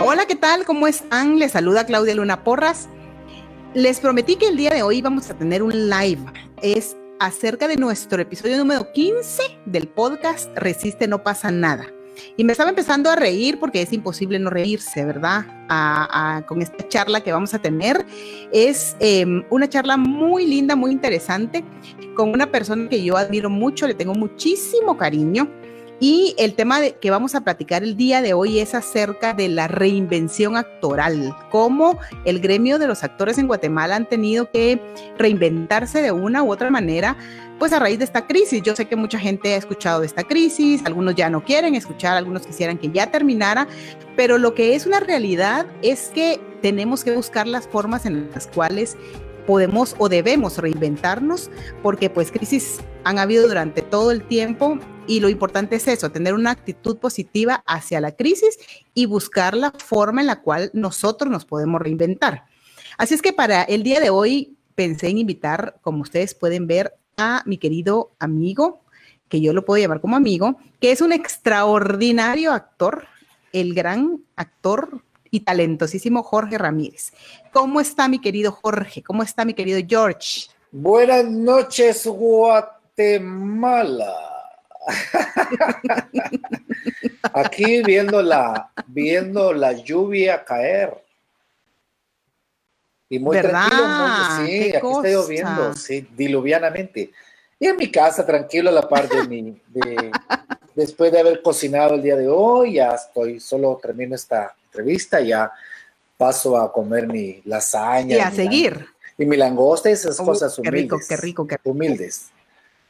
Hola, ¿qué tal? ¿Cómo están? Les saluda Claudia Luna Porras. Les prometí que el día de hoy vamos a tener un live. Es acerca de nuestro episodio número 15 del podcast Resiste, no pasa nada. Y me estaba empezando a reír porque es imposible no reírse, ¿verdad? con esta charla que vamos a tener. Es em, una charla muy linda, muy interesante, con una persona que yo admiro mucho, le tengo muchísimo cariño. Y el tema que vamos a platicar el día de hoy es acerca de la reinvención actoral, cómo el gremio de los actores en Guatemala han tenido que reinventarse de una u otra manera, pues a raíz de esta crisis. Yo sé que mucha gente ha escuchado de esta crisis, algunos ya no quieren escuchar, algunos quisieran que ya terminara, pero lo que es una realidad es que tenemos que buscar las formas en las cuales podemos o debemos reinventarnos, porque pues crisis han habido durante todo el tiempo y lo importante es eso, tener una actitud positiva hacia la crisis y buscar la forma en la cual nosotros nos podemos reinventar. Así es que para el día de hoy pensé en invitar, como ustedes pueden ver, a mi querido amigo, que yo lo puedo llamar como amigo, que es un extraordinario actor, el gran actor y talentosísimo Jorge Ramírez. ¿Cómo está mi querido Jorge? ¿Cómo está mi querido George? Buenas noches, Guatemala. Aquí viendo la, viendo la lluvia caer. Y muy tranquilo, sí, aquí está lloviendo, sí, diluvianamente. Y en mi casa, tranquilo, a la par de mi, después de haber cocinado el día de hoy, ya estoy, solo termino esta entrevista, ya paso a comer mi lasaña. Y a seguir. y mi langosta y esas cosas humildes. Qué rico, qué rico, qué rico. Humildes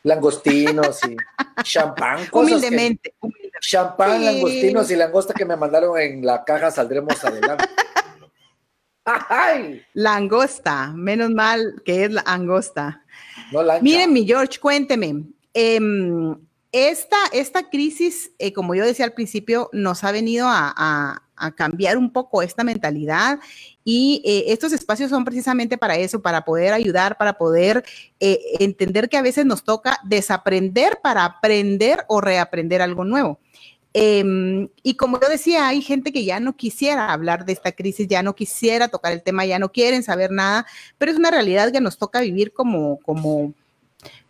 langostinos y champán. Humildemente. champán, langostinos y langosta que me mandaron en la caja, saldremos adelante. ¡Ay! Langosta, menos mal que es la angosta. Miren, mi George, cuénteme. Em, esta, esta crisis, eh, como yo decía al principio, nos ha venido a, a cambiar un poco esta mentalidad y eh, estos espacios son precisamente para eso, para poder ayudar, para poder eh, entender que a veces nos toca desaprender para aprender o reaprender algo nuevo. Em, y como yo decía, hay gente que ya no quisiera hablar de esta crisis, ya no quisiera tocar el tema, ya no quieren saber nada, pero es una realidad que nos toca vivir como, como,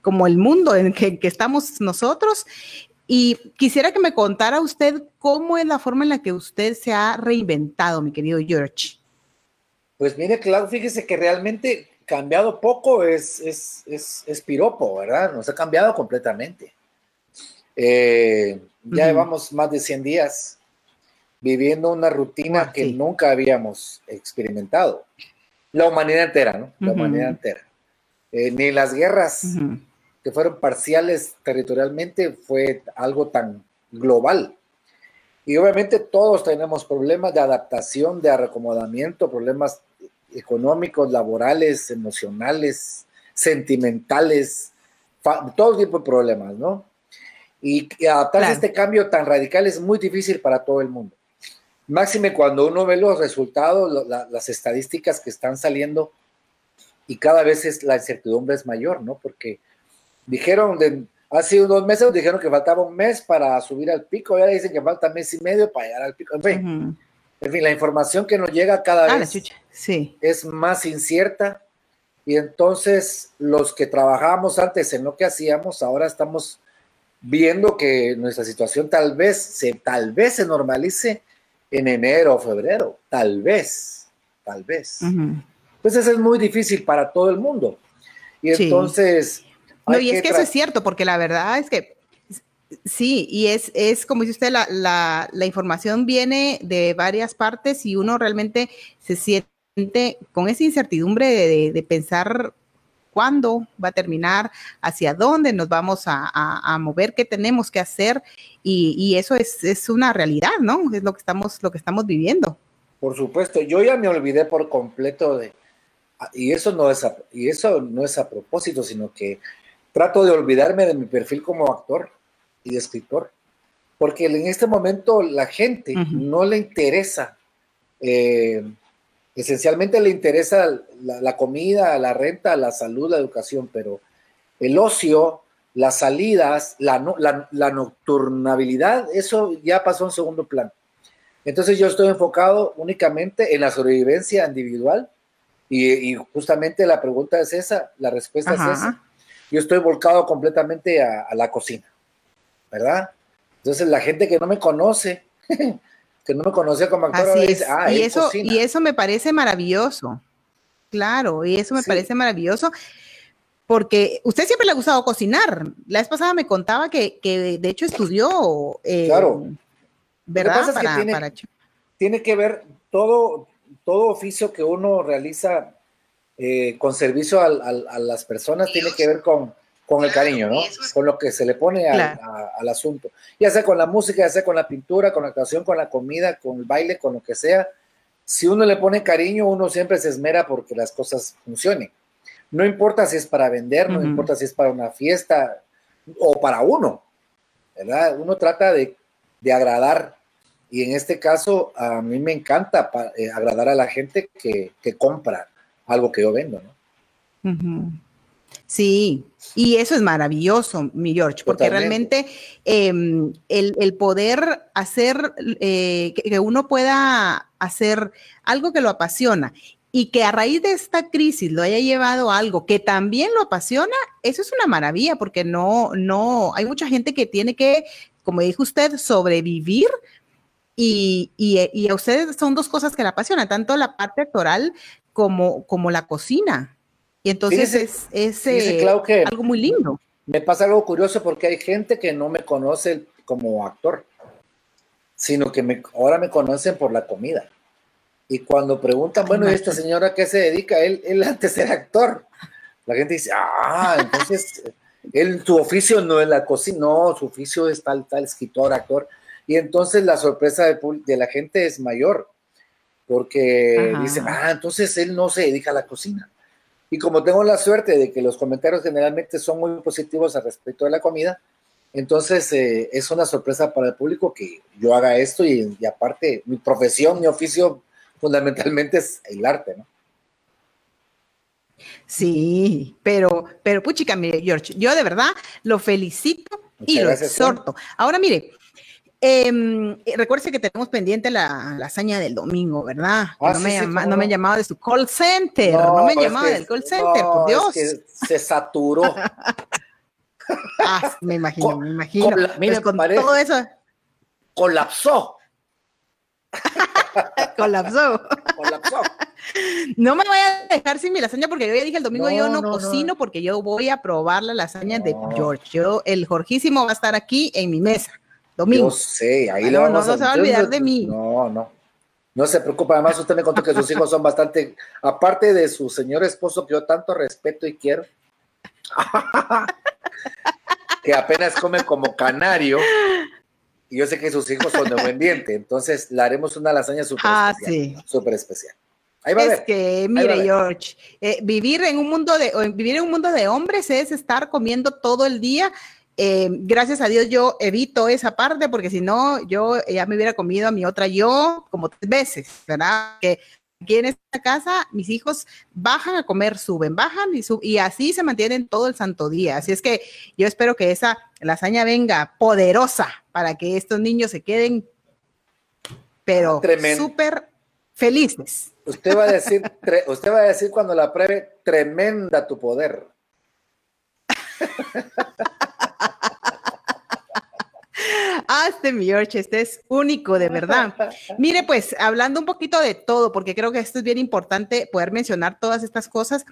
como el mundo en que, que estamos nosotros. Y quisiera que me contara usted cómo es la forma en la que usted se ha reinventado, mi querido George. Pues mire, claro, fíjese que realmente cambiado poco es, es, piropo, ¿verdad? Nos ha cambiado completamente. Eh, ya llevamos más de 100 días viviendo una rutina ah, que nunca habíamos experimentado. La humanidad entera, ¿no? La humanidad entera. Eh, ni las guerras que fueron parciales territorialmente fue algo tan global. Y obviamente todos tenemos problemas de adaptación, de reacomodamiento, problemas económicos, laborales, emocionales, sentimentales, todo tipo de problemas, ¿no? Y, adaptarse a este cambio tan radical es muy difícil para todo el mundo. Máxime cuando uno ve los resultados, las estadísticas que están saliendo y cada vez es, la incertidumbre es mayor, ¿no? Porque dijeron, de, hace unos meses dijeron que faltaba un mes para subir al pico, ahora dicen que falta mes y medio para llegar al pico. En fin, en fin la información que nos llega cada ah, vez sí. es más incierta y entonces los que trabajábamos antes en lo que hacíamos, ahora estamos viendo que nuestra situación tal vez se, tal vez se normalice en enero o febrero, tal vez, tal vez. Pues eso es muy difícil para todo el mundo. Y entonces no, y es que eso es cierto, porque la verdad es que sí, y es, es como dice usted, la, información viene de varias partes y uno realmente se siente con esa incertidumbre de, pensar cuándo va a terminar, hacia dónde nos vamos a, mover, qué tenemos que hacer, y, eso es, es, una realidad, ¿no? Es lo que estamos, lo que estamos viviendo. Por supuesto, yo ya me olvidé por completo de, y eso no es y eso no es a propósito, sino que trato de olvidarme de mi perfil como actor y de escritor, porque en este momento la gente no le interesa, eh, esencialmente le interesa la, comida, la renta, la salud, la educación, pero el ocio, las salidas, la, la, nocturnabilidad, eso ya pasó en segundo plano. Entonces yo estoy enfocado únicamente en la sobrevivencia individual y, justamente la pregunta es esa, la respuesta es esa. Yo estoy volcado completamente a, la cocina, ¿verdad? Entonces la gente que no me conoce, que no me conoce como actor, dice, ah, y eso, y eso me parece maravilloso. Claro, y eso me parece maravilloso porque usted siempre le ha gustado cocinar. La vez pasada me contaba que, de hecho estudió. Eh, claro. ¿Verdad? tiene, que ver todo, todo oficio que uno realiza eh, con servicio a, las personas, tiene que ver con, con el cariño, ¿no? Con lo que se le pone al asunto. Ya sea con la música, ya sea con la pintura, con la actuación, con la comida, con el baile, con lo que sea. Si uno le pone cariño, uno siempre se esmera porque las cosas funcionen. No importa si es para vender, no importa si es para una fiesta o para uno, ¿verdad? Uno trata de, agradar y en este caso a mí me encanta eh, agradar a la gente que, compra algo que yo vendo, ¿no? Sí, y eso es maravilloso, mi George, porque realmente em, el, poder hacer, eh, que, uno pueda hacer algo que lo apasiona y que a raíz de esta crisis lo haya llevado a algo que también lo apasiona, eso es una maravilla, porque no, no, hay mucha gente que tiene que, como dijo usted, sobrevivir. Y, y, a ustedes son dos cosas que le apasionan, tanto la parte actoral como, como la cocina. Y entonces es, es eh, algo muy lindo. Me pasa algo curioso porque hay gente que no me conoce como actor, sino que me, ahora me conocen por la comida. Y cuando preguntan, bueno, ¿y esta señora qué se dedica? Él, él antes era actor. La gente dice, ah, entonces, él, su oficio no es la cocina, no, su oficio es tal, tal, escritor, actor. Y entonces la sorpresa de, de la gente es mayor, porque dicen, ah, entonces él no se dedica a la cocina. Y como tengo la suerte de que los comentarios generalmente son muy positivos al respecto de la comida, entonces eh, es una sorpresa para el público que yo haga esto y, y aparte mi profesión, mi oficio fundamentalmente es el arte, ¿no? Sí, pero, pero puchica, mire, George, yo de verdad lo felicito y lo exhorto. Ahora, mire, eh, recuerde que tenemos pendiente la, hazaña del domingo, ¿verdad? Ah, no, me no, me han llamado de su call center, no, me han llamado del call center, por Dios. se saturó. ah, me imagino, me imagino. mire, con todo eso. Colapsó. Colapsó. Colapsó. No me voy a dejar sin mi lasaña porque yo ya dije el domingo yo no, cocino porque yo voy a probar la lasaña de George. Yo, el Jorgísimo va a estar aquí en mi mesa. Domingo. Yo sé, ahí lo vamos no, no se va a olvidar de mí. No, no. No se preocupe, además usted me contó que sus hijos son bastante, aparte de su señor esposo que yo tanto respeto y quiero, que apenas come como canario, y yo sé que sus hijos son de buen diente, entonces le haremos una lasaña súper ah, especial. Súper especial. Ahí va es que, mire, George, eh, vivir en un mundo de vivir en un mundo de hombres es estar comiendo todo el día. Eh, gracias a Dios yo evito esa parte porque si no yo ya me hubiera comido a mi otra yo como tres veces, ¿verdad? Que aquí en esta casa mis hijos bajan a comer, suben, bajan y suben, y así se mantienen todo el santo día. Así es que yo espero que esa lasaña venga poderosa para que estos niños se queden, pero súper felices. Usted va a decir, usted va a decir cuando la pruebe, tremenda tu poder. Este mi George, este es único, de verdad. Mire, pues, hablando un poquito de todo, porque creo que esto es bien importante poder mencionar todas estas cosas,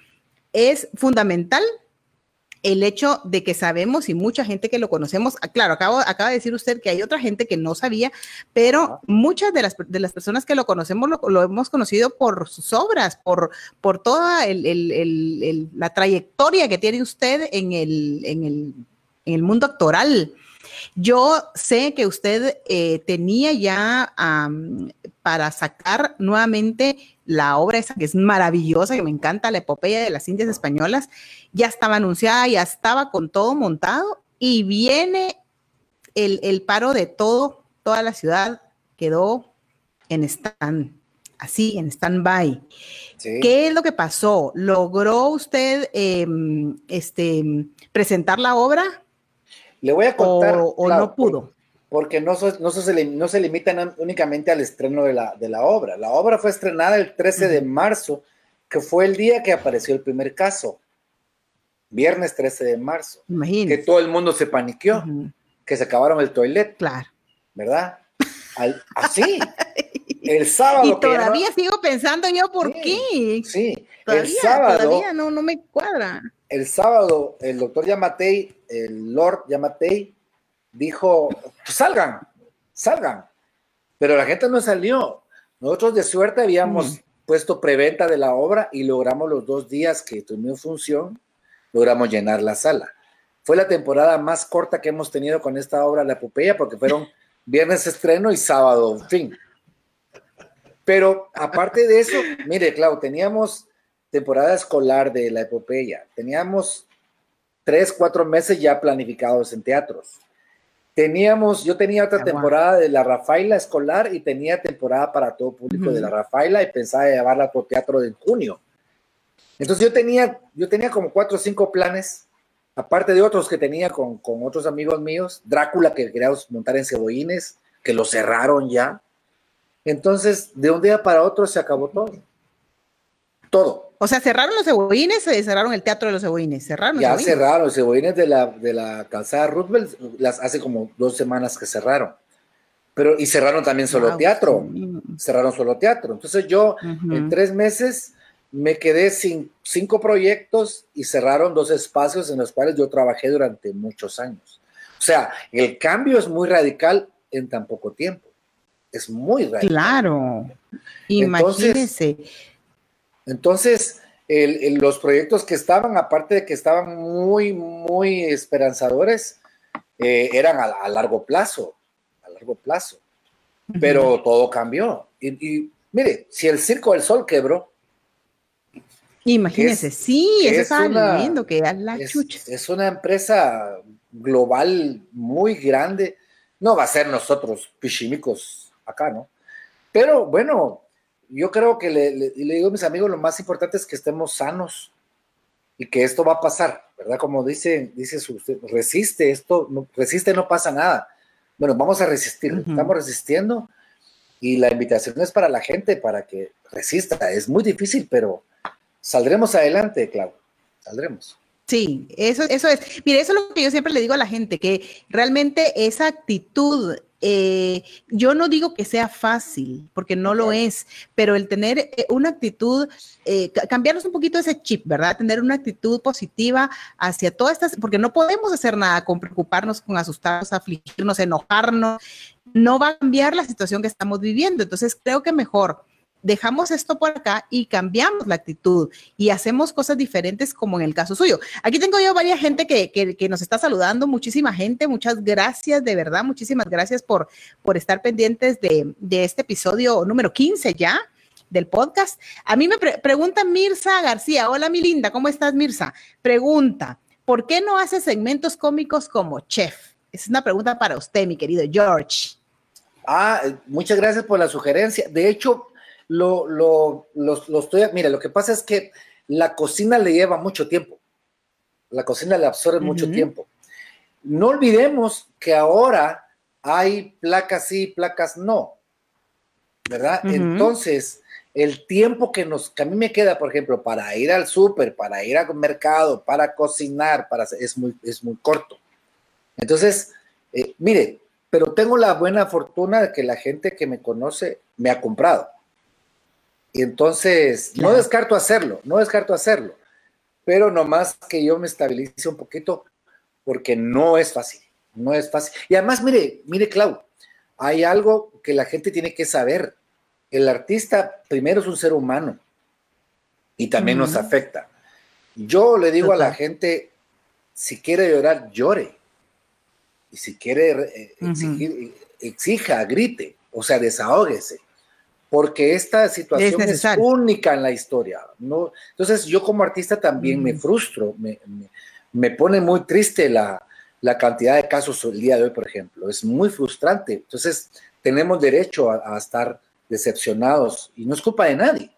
es fundamental el hecho de que sabemos y mucha gente que lo conocemos, ah, claro, acabo, acaba de decir usted que hay otra gente que no sabía, pero muchas de las, de las personas que lo conocemos lo, hemos conocido por sus obras, por, por toda la trayectoria que tiene usted en el, en el mundo actoral. Yo sé que usted eh, tenía ya para sacar nuevamente la obra esa que es maravillosa, que me encanta, la epopeya de las Indias Españolas, ya estaba anunciada, ya estaba con todo montado y viene el, paro de todo, toda la ciudad quedó en stand, así, en stand-by. ¿Qué es lo que pasó? ¿Logró usted em, este, presentar la obra? Le voy a contar. O, no pudo. porque no, no, se, no se limitan únicamente al estreno de la, de la obra. La obra fue estrenada el 13 de marzo, que fue el día que apareció el primer caso. Viernes 13 de marzo. Que todo el mundo se paniqueó, que se acabaron el toilet. Claro. ¿Verdad? así. el sábado. Y todavía sigo pensando yo por qué. Sí, el sábado. Todavía no, no me cuadra. El sábado, el doctor Yamatei, el Lord Yamatei, dijo: pues salgan, salgan. Pero la gente no salió. Nosotros de suerte habíamos mm. puesto preventa de la obra y logramos los dos días que tuvimos función, logramos llenar la sala. Fue la temporada más corta que hemos tenido con esta obra, La Epopeya, porque fueron viernes estreno y sábado, fin. Pero aparte de eso, mire, Clau, teníamos temporada escolar de la epopeya, teníamos tres, cuatro meses ya planificados en teatros. Teníamos, yo tenía otra temporada de la Rafaela escolar y tenía temporada para todo público de la Rafaela y pensaba llevarla a por teatro en junio. Entonces yo tenía, yo tenía como cuatro o cinco planes aparte de otros que tenía con, otros amigos míos, Drácula que queríamos montar en Cebollines, que lo cerraron ya. Entonces, de un día para otro se acabó todo. Todo. O sea, cerraron los cebollines, se cerraron el teatro de los cebollines, cerraron. Ya cerraron los cebollines de la, de la calzada Roosevelt, las hace como dos semanas que cerraron. Pero, y cerraron también solo teatro. Cerraron solo teatro. Entonces yo, en tres meses, me quedé sin cinco proyectos y cerraron dos espacios en los cuales yo trabajé durante muchos años. O sea, el cambio es muy radical en tan poco tiempo. Es muy radical. Claro, imagínese. Entonces, los proyectos que estaban, aparte de que estaban muy, muy esperanzadores, eh, eran a, largo plazo, a largo plazo. Pero todo cambió. Y, mire, si el Circo del Sol quebró, Imagínese, sí, eso estaba viendo que es la chucha. Es una empresa global muy grande. No va a ser nosotros pichimicos acá, ¿no? Pero bueno, yo creo que le, le, digo a mis amigos, lo más importante es que estemos sanos y que esto va a pasar, ¿verdad? Como dice, dice su, resiste, esto, no, resiste, no pasa nada. Bueno, vamos a resistir, estamos resistiendo y la invitación es para la gente, para que resista. Es muy difícil, pero saldremos adelante, Clau, saldremos. Sí, eso, eso es. Mire, eso es lo que yo siempre le digo a la gente, que realmente esa actitud, eh, yo no digo que sea fácil, porque no lo es, pero el tener eh, una actitud, eh, cambiarnos un poquito ese chip, ¿verdad? Tener una actitud positiva hacia todas estas, porque no podemos hacer nada con preocuparnos, con asustarnos, afligirnos, enojarnos, no va a cambiar la situación que estamos viviendo. Entonces, creo que mejor dejamos esto por acá y cambiamos la actitud y hacemos cosas diferentes como en el caso suyo. Aquí tengo yo varias gente que, que, nos está saludando, muchísima gente, muchas gracias, de verdad, muchísimas gracias por, por estar pendientes de, de este episodio número 15 ya del podcast. A mí me pregunta Mirza García, hola mi linda, ¿cómo estás Mirza? Pregunta, ¿por qué no hace segmentos cómicos como chef? Es una pregunta para usted, mi querido George. Ah, muchas gracias por la sugerencia. De hecho, lo, lo, lo, estoy, mira, lo que pasa es que la cocina le lleva mucho tiempo. La cocina le absorbe mucho tiempo. No olvidemos que ahora hay placas sí, placas no, ¿verdad? Entonces, el tiempo que, nos, que a mí me queda, por ejemplo, para ir al súper, para ir al mercado, para cocinar, para, es, muy, es muy corto. Entonces, eh, mire, pero tengo la buena fortuna de que la gente que me conoce me ha comprado. Y entonces, no descarto hacerlo, no descarto hacerlo, pero nomás que yo me estabilice un poquito porque no es fácil, no es fácil. Y además, mire, mire, Clau, hay algo que la gente tiene que saber. El artista primero es un ser humano y también nos afecta. Yo le digo a la gente, si quiere llorar, llore. Y si quiere eh, exigir, exija, grite, o sea, desahógese porque esta situación es, única en la historia. ¿no? Entonces yo como artista también me mm. frustro, me, pone muy triste la, cantidad de casos el día de hoy, por ejemplo. Es muy frustrante. Entonces tenemos derecho a, estar decepcionados y no es culpa de nadie,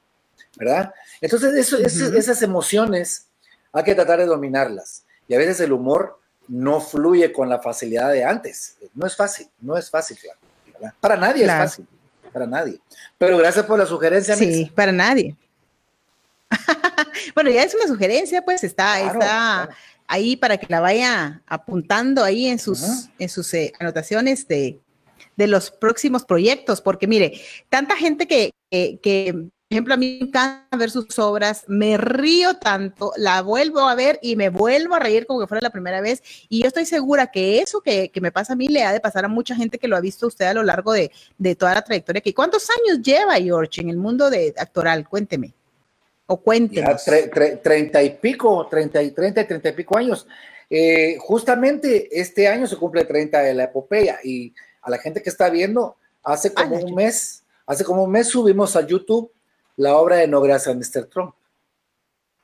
¿verdad? Entonces eso, esas emociones hay que tratar de dominarlas. Y a veces el humor no fluye con la facilidad de antes. No es fácil, no es fácil, claro. Para nadie es fácil, para nadie. Pero gracias por la sugerencia. Sí, para nadie. bueno, ya es una sugerencia, pues está, está ahí para que la vaya apuntando ahí en sus, en sus eh, anotaciones de, de los próximos proyectos, porque mire, tanta gente que, que, ejemplo, a mí me encanta ver sus obras, me río tanto, la vuelvo a ver y me vuelvo a reír como que fuera la primera vez. Y yo estoy segura que eso que, me pasa a mí le ha de pasar a mucha gente que lo ha visto usted a lo largo de, toda la trayectoria. ¿Cuántos años lleva George en el mundo de actoral? Cuénteme. O cuéntenos. treinta y pico, treinta y treinta y treinta y pico años. Eh, justamente este año se cumple 30 de la epopeya y a la gente que está viendo, hace como un mes, hace como un mes subimos a YouTube la obra de No Gracias Mr. Trump.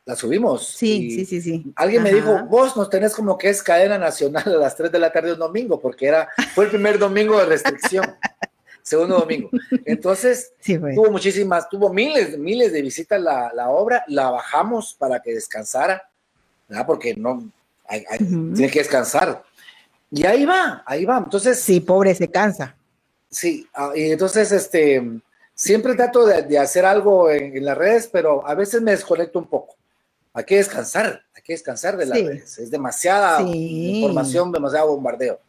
La subimos. Sí, sí, sí, sí. Alguien me dijo, vos nos tenés como que es cadena nacional a las 3 de la tarde un domingo, porque era, fue el primer domingo de restricción. segundo domingo. Entonces, tuvo muchísimas, tuvo miles, miles de visitas la, la obra, la bajamos para que descansara, ¿verdad? porque no, tiene que descansar. Y ahí va, ahí va. Entonces. Sí, pobre, se cansa. Sí, ah, y entonces, este, siempre trato de, hacer algo en, las redes, pero a veces me desconecto un poco. Hay que descansar, hay que descansar de las redes. Es demasiada información, demasiado bombardeo,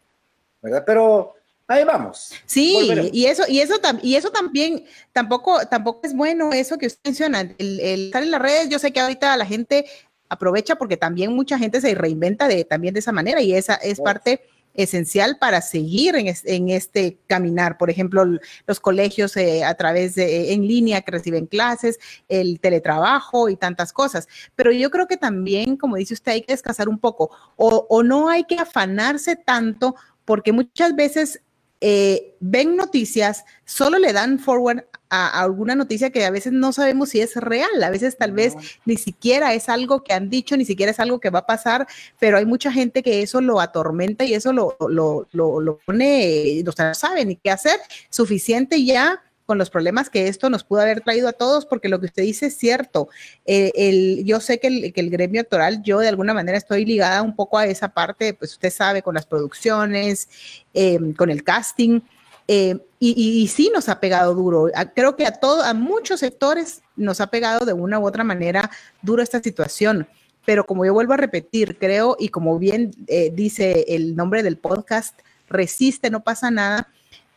¿verdad? Pero ahí vamos. Sí, y eso, y eso, y eso también, tampoco, tampoco es bueno eso que usted menciona, el, el estar en las redes. Yo sé que ahorita la gente aprovecha porque también mucha gente se reinventa de, también de esa manera y esa es parte esencial para seguir en, este caminar. Por ejemplo, los colegios eh, a través de en línea que reciben clases, el teletrabajo y tantas cosas. Pero yo creo que también, como dice usted, hay que descansar un poco o, o no hay que afanarse tanto porque muchas veces eh, ven noticias, solo le dan forward a, alguna noticia que a veces no sabemos si es real, a veces tal vez ni siquiera es algo que han dicho, ni siquiera es algo que va a pasar, pero hay mucha gente que eso lo atormenta y eso lo, lo, lo, lo pone, no sabe ni qué hacer, suficiente ya con los problemas que esto nos pudo haber traído a todos, porque lo que usted dice es cierto. Eh, el, yo sé que el, que el, gremio actoral, yo de alguna manera estoy ligada un poco a esa parte, pues usted sabe, con las producciones, em, con el casting, em, y, y, sí nos ha pegado duro. Creo que a todo, a muchos sectores nos ha pegado de una u otra manera duro esta situación. Pero como yo vuelvo a repetir, creo, y como bien eh, dice el nombre del podcast, resiste, no pasa nada,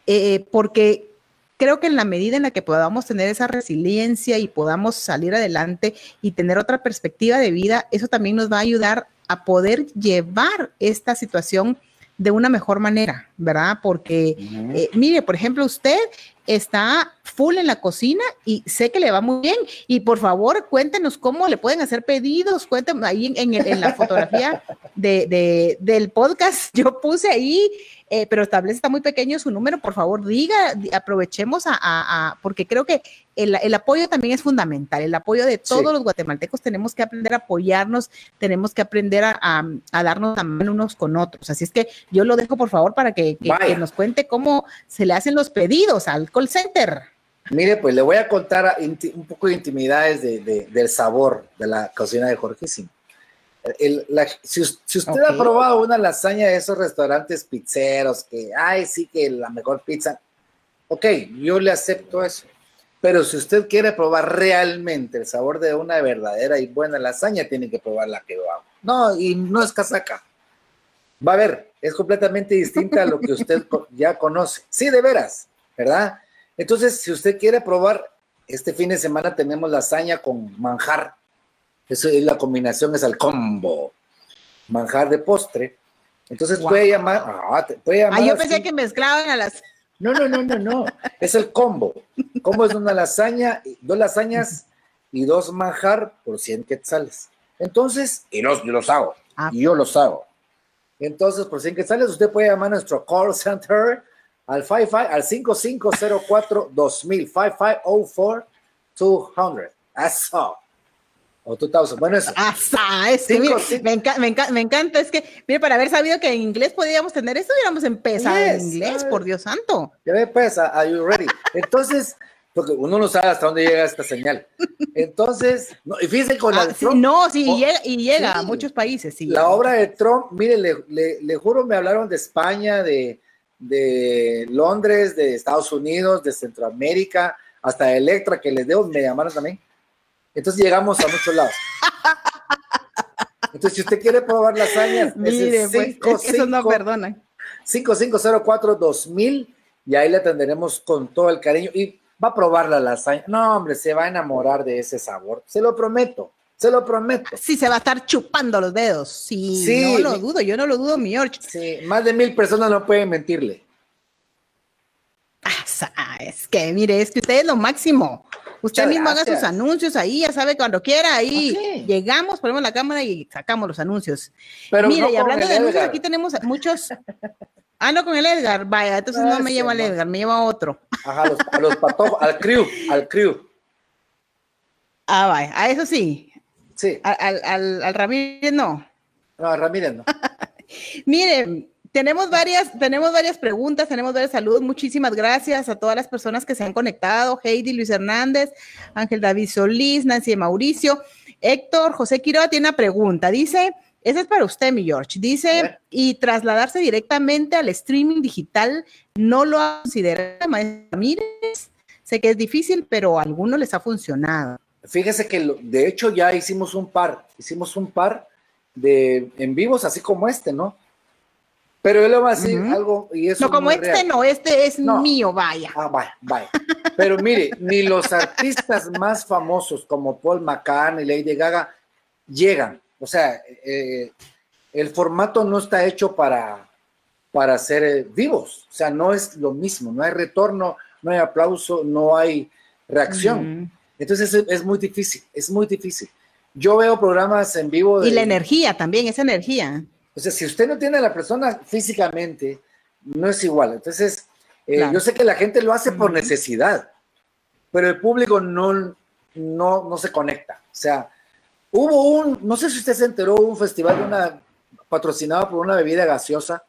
eh, porque creo que en la medida en la que podamos tener esa resiliencia y podamos salir adelante y tener otra perspectiva de vida, eso también nos va a ayudar a poder llevar esta situación de una mejor manera, ¿verdad? Porque, eh, mire, por ejemplo, usted está full en la cocina y sé que le va muy bien. Y por favor, cuéntenos cómo le pueden hacer pedidos. Cuéntenos ahí en, la fotografía de, del podcast. Yo puse ahí eh, pero tal vez está muy pequeño su número, por favor diga, aprovechemos a, porque creo que el, apoyo también es fundamental, el apoyo de todos los guatemaltecos, tenemos que aprender a apoyarnos, tenemos que aprender a, darnos la mano unos con otros. Así es que yo lo dejo, por favor, para que, nos cuente cómo se le hacen los pedidos al call center. Mire, pues le voy a contar un poco de intimidades del sabor de la cocina de Jorge si, usted ha probado una lasaña de esos restaurantes pizzeros que, ay, sí que la mejor pizza, ok, yo le acepto eso. Pero si usted quiere probar realmente el sabor de una verdadera y buena lasaña, tiene que probar la que yo hago. No, y no es casaca. Va a ver, es completamente distinta a lo que usted ya conoce. Sí, de veras, ¿verdad? Entonces, si usted quiere probar, este fin de semana tenemos lasaña con manjar eso es la combinación, es el combo. Manjar de postre. Entonces puede llamar, ah, puede llamar. Ah, yo pensé que mezclaban a las. No, no, no, no, no. Es el combo. Combo es una lasaña, dos lasañas y dos manjar por 100 quetzales. Entonces, y los, yo los hago. Ah. Y yo los hago. Entonces, por 100 quetzales, usted puede llamar a nuestro call center al, 55, al 5504 2000, 5504 200. Eso. O Bueno, eso. es que, me, me, encanta, es que, mire, para haber sabido que en inglés podíamos tener esto, hubiéramos empezado en inglés, por Dios santo. Ya ve, pues, are you ready? Entonces, porque uno no sabe hasta dónde llega esta señal. Entonces, no, y fíjense con la ah, Trump, No, sí, y llega, y llega a muchos países, sí. La obra de Trump, mire, le, le, juro, me hablaron de España, de, de Londres, de Estados Unidos, de Centroamérica, hasta de Electra, que les debo, me llamaron también. Entonces llegamos a muchos lados. Entonces, si usted quiere probar lasañas, Mire, es el pues, eso no perdona. 5504-2000 y ahí le atenderemos con todo el cariño y va a probar la lasaña. No, hombre, se va a enamorar de ese sabor, se lo prometo. Se lo prometo. Sí, se va a estar chupando los dedos. Sí, sí no lo dudo, yo no lo dudo, mi George. Sí, más de mil personas no pueden mentirle. Ah, es que, mire, es que usted es lo máximo. Usted mismo haga sus anuncios ahí, ya sabe, cuando quiera, ahí llegamos, ponemos la cámara y sacamos los anuncios. Pero Mire, y hablando de anuncios, aquí tenemos muchos. Ah, no, con el Edgar, vaya, entonces no me lleva al Edgar, me lleva a otro. Ajá, los, a los patojos, al crew, al crew. Ah, vaya, a eso sí. Sí. Al, al, al Ramírez no. No, Ramírez no. Mire, tenemos varias, tenemos varias preguntas, tenemos varios saludos. Muchísimas gracias a todas las personas que se han conectado. Heidi, Luis Hernández, Ángel David Solís, Nancy Mauricio. Héctor José Quiroga tiene una pregunta. Dice, esa es para usted, mi George. Dice, y trasladarse directamente al streaming digital, ¿no lo ha considerado, maestro Ramírez? Sé que es difícil, pero a algunos les ha funcionado. Fíjese que de hecho ya hicimos un par, hicimos un par de en vivos, así como este, ¿no? Pero yo le voy a decir algo y eso No, como este no, este es mío, vaya. Ah, vaya, vaya. Pero mire, ni los artistas más famosos como Paul McCartney, Lady Gaga llegan. O sea, eh, el formato no está hecho para, para ser eh, vivos. O sea, no es lo mismo. No hay retorno, no hay aplauso, no hay reacción. Entonces es, es, muy difícil, es muy difícil. Yo veo programas en vivo. y la energía también, esa energía. O sea, si usted no tiene a la persona físicamente, no es igual. Entonces, eh, yo sé que la gente lo hace por necesidad, pero el público no, no, no se conecta. O sea, hubo un, no sé si usted se enteró, un festival de una, patrocinado por una bebida gaseosa.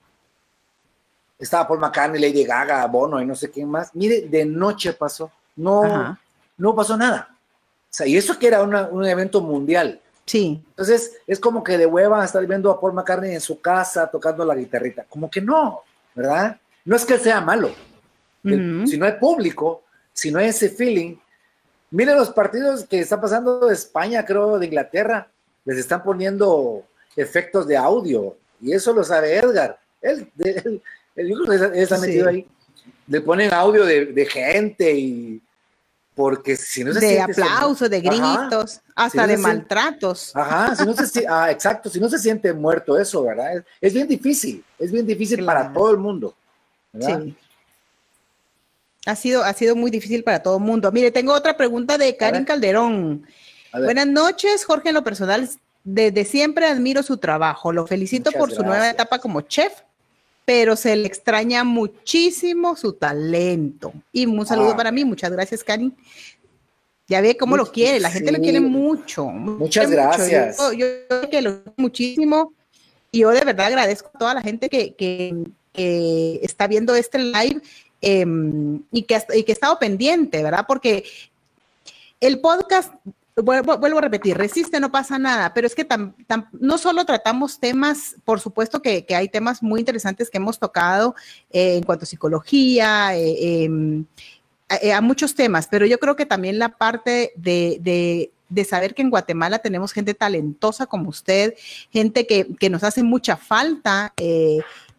Estaba Paul McCartney, Lady Gaga, Bono y no sé quién más. Mire, de noche pasó. No, no pasó nada. O sea, y eso que era un evento mundial. Sí. Entonces, es como que de hueva estar viendo a Paul McCartney en su casa tocando la guitarrita. Como que no, ¿verdad? No es que sea malo. Si no hay público, si no hay ese feeling. Miren los partidos que está pasando de España, creo, de Inglaterra. Les están poniendo efectos de audio. Y eso lo sabe Edgar. Él, él, él, está metido ahí. Le ponen audio de, de gente y porque si no se de aplausos, de gritos, hasta de maltratos. Ajá, si no se, ah, exacto, si no se siente muerto eso, ¿verdad? Es, bien difícil, es bien difícil para todo el mundo. Sí. Ha sido, ha sido muy difícil para todo el mundo. Mire, tengo otra pregunta de Karen Calderón. Buenas noches, Jorge. En lo personal, desde siempre admiro su trabajo. Lo felicito por su nueva etapa como chef pero se le extraña muchísimo su talento. Y un saludo ah. para mí, muchas gracias, Karin. Ya ve cómo lo quiere, la gente lo quiere mucho. Muchas gracias. Yo, yo, que lo muchísimo y yo de verdad agradezco a toda la gente que, que, está viendo este live em, y, que, y que ha estado pendiente, ¿verdad? Porque el podcast vuelvo, a repetir, resiste, no pasa nada, pero es que no solo tratamos temas, por supuesto que, hay temas muy interesantes que hemos tocado eh, en cuanto a psicología, eh, em, eh, a, muchos temas, pero yo creo que también la parte de, saber que en Guatemala tenemos gente talentosa como usted, gente que, que nos hace mucha falta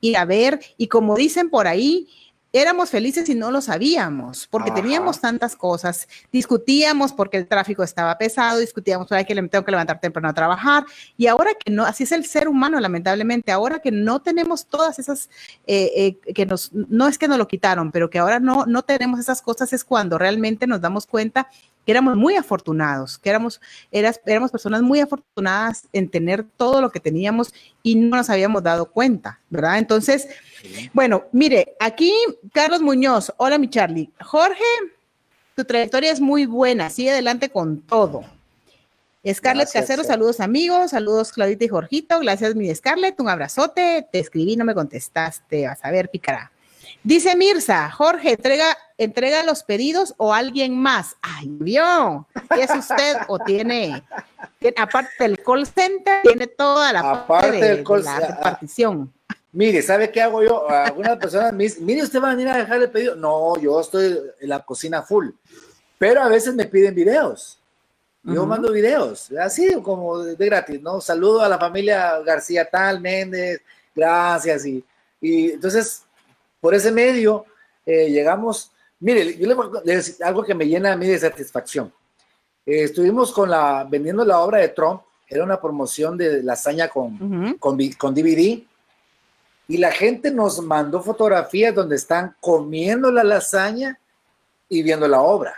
ir a ver, y como dicen por ahí, éramos felices y no lo sabíamos, porque teníamos tantas cosas. Discutíamos porque el tráfico estaba pesado, discutíamos por que tengo que levantar temprano a trabajar. Y ahora que no, así es el ser humano, lamentablemente, ahora que no tenemos todas esas, eh, eh, que nos, no es que nos lo quitaron, pero que ahora no, no tenemos esas cosas, es cuando realmente nos damos cuenta que éramos muy afortunados, que éramos, eras, éramos personas muy afortunadas en tener todo lo que teníamos y no nos habíamos dado cuenta, ¿verdad? Entonces, bueno, mire, aquí Carlos Muñoz, hola mi Charlie. Jorge, tu trayectoria es muy buena, sigue adelante con todo. Scarlett Casero, saludos amigos, saludos Claudita y Jorgito, gracias mi Scarlett, un abrazote, te escribí, no me contestaste, vas a ver, picará. Dice Mirza, Jorge, entrega, entrega los pedidos o alguien más. Ay, vio, ¿es usted o tiene, aparte del call center, tiene toda la parte de, la repartición? Mire, ¿sabe qué hago yo? Algunas personas me dicen, mire, usted va a venir a dejar el pedido. No, yo estoy en la cocina full. Pero a veces me piden videos. Yo mando videos, así como de, gratis, ¿no? Saludo a la familia García Tal, Méndez, gracias. Y, y entonces, por ese medio, eh, llegamos. Mire, yo le voy a decir algo que me llena a mí de satisfacción. Eh, estuvimos con la, vendiendo la obra de Trump, era una promoción de lasaña con, con, con DVD y la gente nos mandó fotografías donde están comiendo la lasaña y viendo la obra.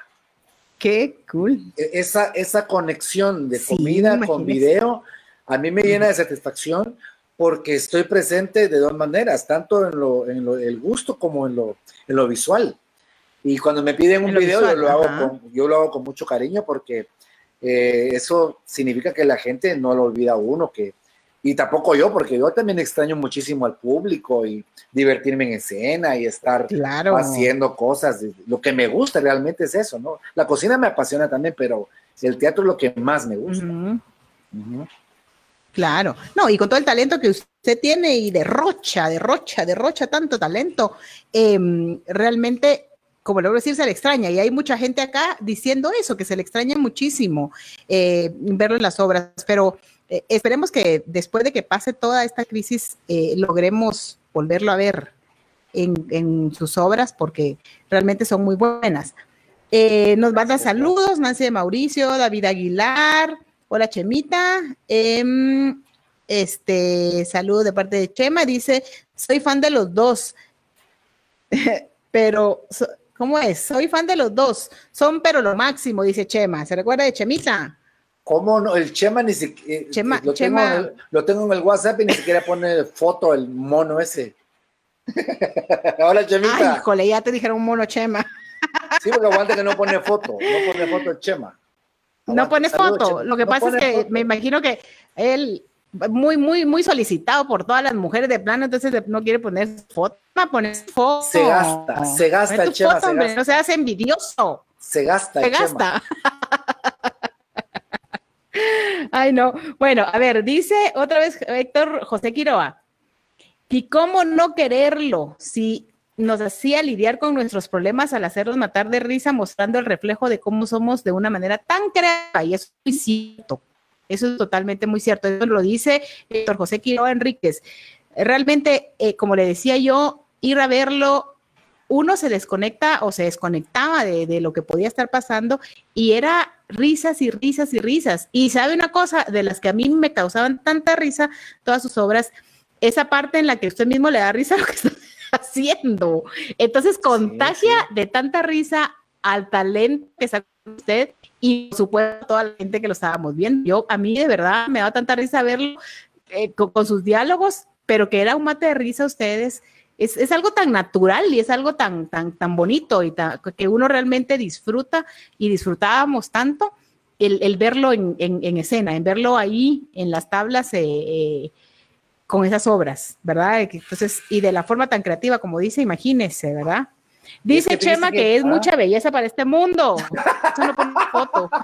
Qué cool. E, esa, esa conexión de comida con video a mí me llena de satisfacción porque estoy presente de dos maneras, tanto en, lo, en lo, el gusto como en lo, en lo visual. Y cuando me piden un video, yo, lo hago con, yo lo hago con mucho cariño porque eh, eso significa que la gente no lo olvida a uno, que y tampoco yo, porque yo también extraño muchísimo al público y divertirme en escena y estar haciendo cosas. Lo que me gusta realmente es eso, ¿no? La cocina me apasiona también, pero el teatro es lo que más me gusta. Claro, no, y con todo el talento que usted tiene y derrocha, derrocha, derrocha tanto talento, em, realmente, como le voy a decir, se le extraña. Y hay mucha gente acá diciendo eso, que se le extraña muchísimo eh, verlo en las obras, pero eh, esperemos que después de que pase toda esta crisis eh, logremos volverlo a ver en, sus obras porque realmente son muy buenas. Eh, nos manda saludos, Nancy de Mauricio, David Aguilar, hola Chemita, em, este saludo de parte de Chema, dice, soy fan de los dos, pero, ¿cómo es? Soy fan de los dos, son pero lo máximo, dice Chema, ¿se recuerda de Chemita? ¿Cómo no? El Chema ni siquiera. Eh, Chema, lo, Tengo en el, lo tengo en el WhatsApp y ni siquiera pone foto el mono ese. Hola, Chemita. Ay, híjole, ya te dijeron un mono Chema. sí, porque aguante que no pone foto. No pone foto el Chema. No pone foto. Lo que pasa es que me imagino que él, muy, muy, muy solicitado por todas las mujeres de plano, entonces no quiere poner foto. Va a poner foto. Se gasta, se gasta el Chema. se gasta. No seas envidioso. Se gasta se gasta. Ay, no. Bueno, a ver, dice otra vez Héctor José Quiroa. ¿Y cómo no quererlo si nos hacía lidiar con nuestros problemas al hacernos matar de risa, mostrando el reflejo de cómo somos de una manera tan creativa? Y eso es muy cierto. Eso es totalmente muy cierto. Eso lo dice Héctor José Quiroa Enríquez. Realmente, eh, como le decía yo, ir a verlo uno se desconecta o se desconectaba de, lo que podía estar pasando y era risas y risas y risas. Y sabe una cosa, de las que a mí me causaban tanta risa, todas sus obras, esa parte en la que usted mismo le da risa a lo que está haciendo. Entonces contagia de tanta risa al talento que saca usted y por supuesto a toda la gente que lo estábamos viendo. Yo, a mí de verdad me daba tanta risa verlo eh, con, con, sus diálogos, pero que era un mate de risa a ustedes es, algo tan natural y es algo tan, tan, tan bonito y que uno realmente disfruta y disfrutábamos tanto el, verlo en, escena, en verlo ahí en las tablas eh, eh, con esas obras, ¿verdad? Entonces, y de la forma tan creativa como dice, imagínese, ¿verdad? Dice Chema que, es mucha belleza para este mundo. Eso no pone foto.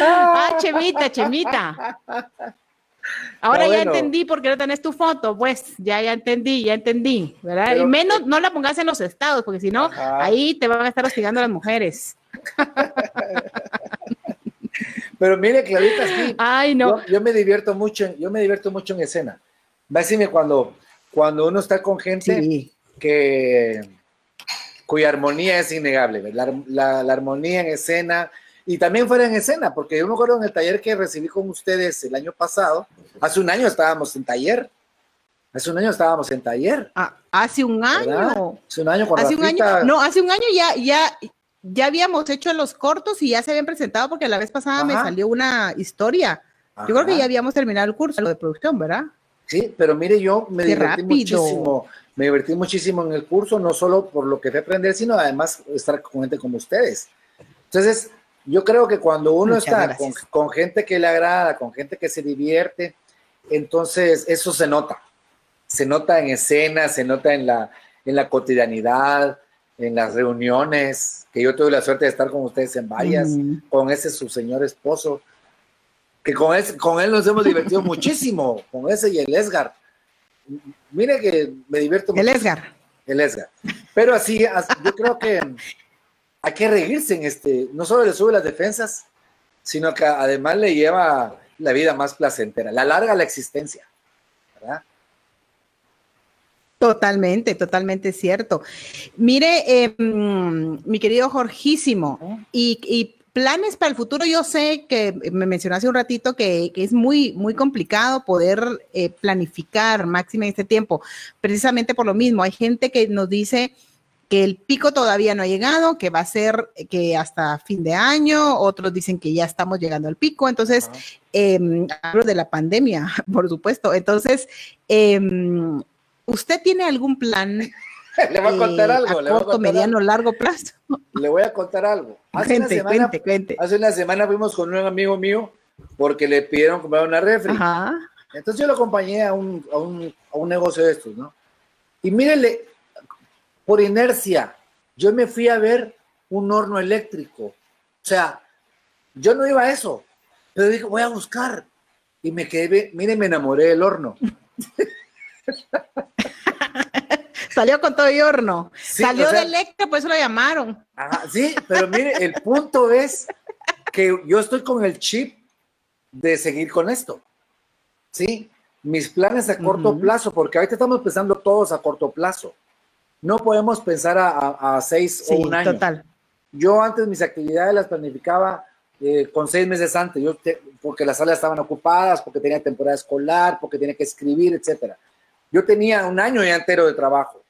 ah, Chemita, Chemita. Ahora ya entendí por qué no tenés tu foto, pues ya, ya entendí, ya entendí, ¿verdad? y menos no la pongas en los estados, porque si no, ahí te van a estar hostigando las mujeres. Pero mire, Clarita, sí. Ay, no. Yo, me divierto mucho, yo me divierto mucho en escena. Decirme cuando, cuando uno está con gente que cuya armonía es innegable, la, la armonía en escena, y también fuera en escena, porque yo me acuerdo en el taller que recibí con ustedes el año pasado, hace un año estábamos en taller. Hace un año estábamos en taller. Ah, hace un año. Hace un año Hace un año. No, hace un año ya, ya, ya habíamos hecho los cortos y ya se habían presentado porque la vez pasada me salió una historia. Yo creo que ya habíamos terminado el curso de producción, ¿verdad? Sí, pero mire, yo me divertí muchísimo. Me divertí muchísimo en el curso, no solo por lo que fue aprender, sino además estar con gente como ustedes. Entonces, yo creo que cuando uno está con, gente que le agrada, con gente que se divierte, Entonces, eso se nota. Se nota en escenas, se nota en la, en la cotidianidad, en las reuniones, que yo tuve la suerte de estar con ustedes en varias, con ese su señor esposo, que con, ese, con él nos hemos divertido muchísimo, con ese y el Esgar. Mire que me divierto mucho. El Esgar. El Esgar. Pero así, yo creo que hay que reírse en este, no solo le sube las defensas, sino que además le lleva la vida más placentera, la larga la existencia, ¿verdad? Totalmente, totalmente cierto. Mire, em, mi querido Jorgísimo, y, planes para el futuro, yo sé que me mencionó hace un ratito que, es muy, muy complicado poder eh, planificar máximo en este tiempo, precisamente por lo mismo. Hay gente que nos dice que el pico todavía no ha llegado, que va a ser que hasta fin de año, otros dicen que ya estamos llegando al pico, entonces, em, hablo de la pandemia, por supuesto, entonces, em, ¿usted tiene algún plan? le voy a contar eh, algo. A corto, mediano, largo plazo. Le voy a contar algo. Hace una semana, Hace una semana fuimos con un amigo mío porque le pidieron comprar una refri. Entonces yo lo acompañé a un, a un, a un negocio de estos, ¿no? Y mírele, por inercia. Yo me fui a ver un horno eléctrico. O sea, yo no iba a eso, pero dije, voy a buscar. Y me quedé, miren, me enamoré del horno. Salió con todo el horno. Salió de eléctrico, por eso lo llamaron. sí, pero mire, el punto es que yo estoy con el chip de seguir con esto. Sí, mis planes a corto plazo, porque ahorita estamos pensando todos a corto plazo no podemos pensar a, seis o un año. Total. Yo antes mis actividades las planificaba eh, con seis meses antes, yo porque las salas estaban ocupadas, porque tenía temporada escolar, porque tenía que escribir, etcétera. Yo tenía un año ya entero de trabajo.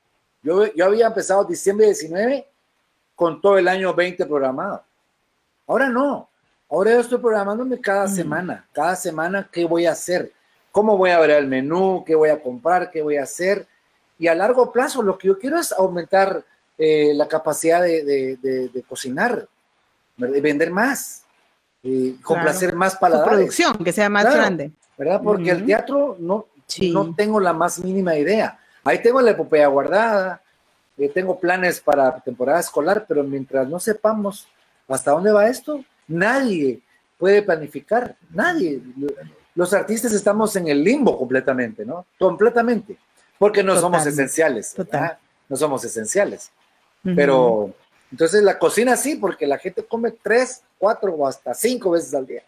Yo, yo había empezado diciembre 19 con todo el año 20 programado. Ahora no. Ahora yo estoy programándome cada mm. semana, cada semana qué voy a hacer, cómo voy a ver el menú, qué voy a comprar, qué voy a hacer y a largo plazo lo que yo quiero es aumentar eh, la capacidad de, cocinar, de vender más, complacer más para producción, que sea más grande. ¿Verdad? Porque el teatro no, no tengo la más mínima idea. Ahí tengo la epopeya guardada, eh, tengo planes para temporada escolar, pero mientras no sepamos hasta dónde va esto, nadie puede planificar, nadie. Los artistas estamos en el limbo completamente, ¿no? Completamente porque no somos esenciales. No somos esenciales. Pero entonces la cocina sí, porque la gente come tres, cuatro o hasta cinco veces al día.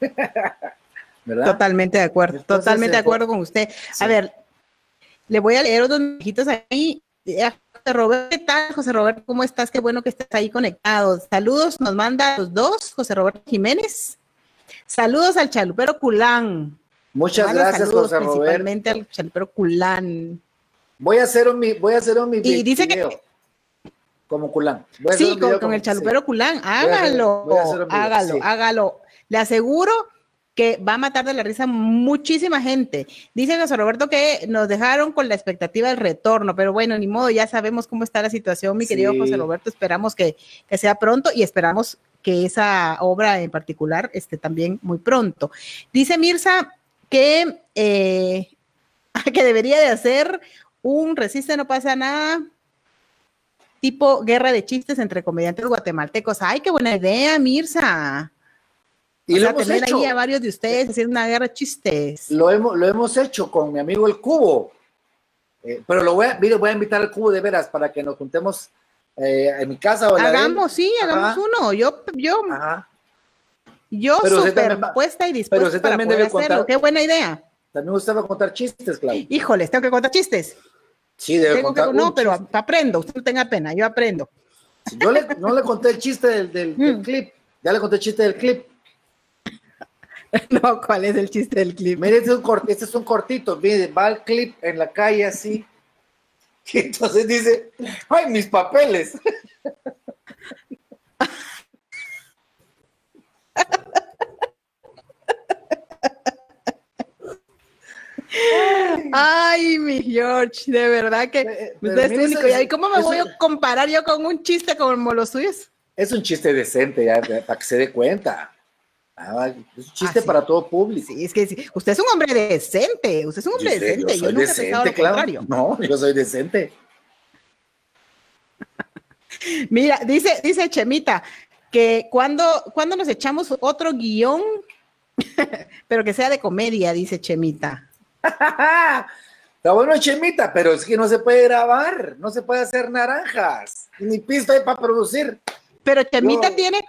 ¿verdad? Totalmente de acuerdo, totalmente de acuerdo con usted. A ver, le voy a leer unos mensajitos ahí. Eh, José Roberto, ¿qué tal, José Roberto? ¿Cómo estás? Qué bueno que estés ahí conectado. Saludos, nos manda los dos, José Roberto Jiménez. Saludos al Chalupero Culán. Muchas gracias, José Roberto. Principalmente al Chalupero Culán. Voy a hacer un, voy a hacer un Y dice que como Culán. Sí, con, el Chalupero Culán. Hágalo, hágalo, hágalo. Le aseguro que va a matar de la risa muchísima gente. Dice José Roberto que nos dejaron con la expectativa del retorno, pero bueno, ni modo, ya sabemos cómo está la situación, mi querido José Roberto. Esperamos que, que sea pronto y esperamos que esa obra en particular esté también muy pronto. Dice Mirza, que, eh, que debería de hacer un resiste no pasa nada tipo guerra de chistes entre comediantes guatemaltecos. Ay, qué buena idea, Mirza. Y lo hemos tener hecho. ahí a varios de ustedes haciendo una guerra de chistes. Lo hemos, lo hemos hecho con mi amigo el Cubo. Eh, pero lo voy a, voy a invitar al Cubo de veras para que nos juntemos eh, en mi casa. O hagamos, sí, hagamos uno. Yo, yo, yo súper puesta y dispuesta pero para poder hacerlo. Qué buena idea. También usted va a contar chistes, Claudia. Híjoles, tengo que contar chistes. Sí, debe contar. no, pero aprendo, usted no tenga pena, yo aprendo. yo le, no le conté el chiste del, mm. clip, ya le conté el chiste del clip. No, ¿cuál es el chiste del clip? Este es un, este es un cortito, mire, va el clip en la calle así, y entonces dice, ¡ay, mis papeles! Ay, mi George, de verdad que eh, usted es único. ¿Y cómo me voy a comparar yo con un chiste como los suyos? Es un chiste decente, ya, para que se dé cuenta. Ah, es un chiste para todo público. Sí, es que usted es un hombre decente, usted es un hombre decente. Yo, nunca decente, he pensado lo contrario. No, yo soy decente. Mira, dice, dice Chemita que cuando, cuando nos echamos otro guion, pero que sea de comedia, dice Chemita. Está bueno, Chemita, pero es que no se puede grabar, no se puede hacer naranjas, ni pista para producir. Pero Chemita tiene,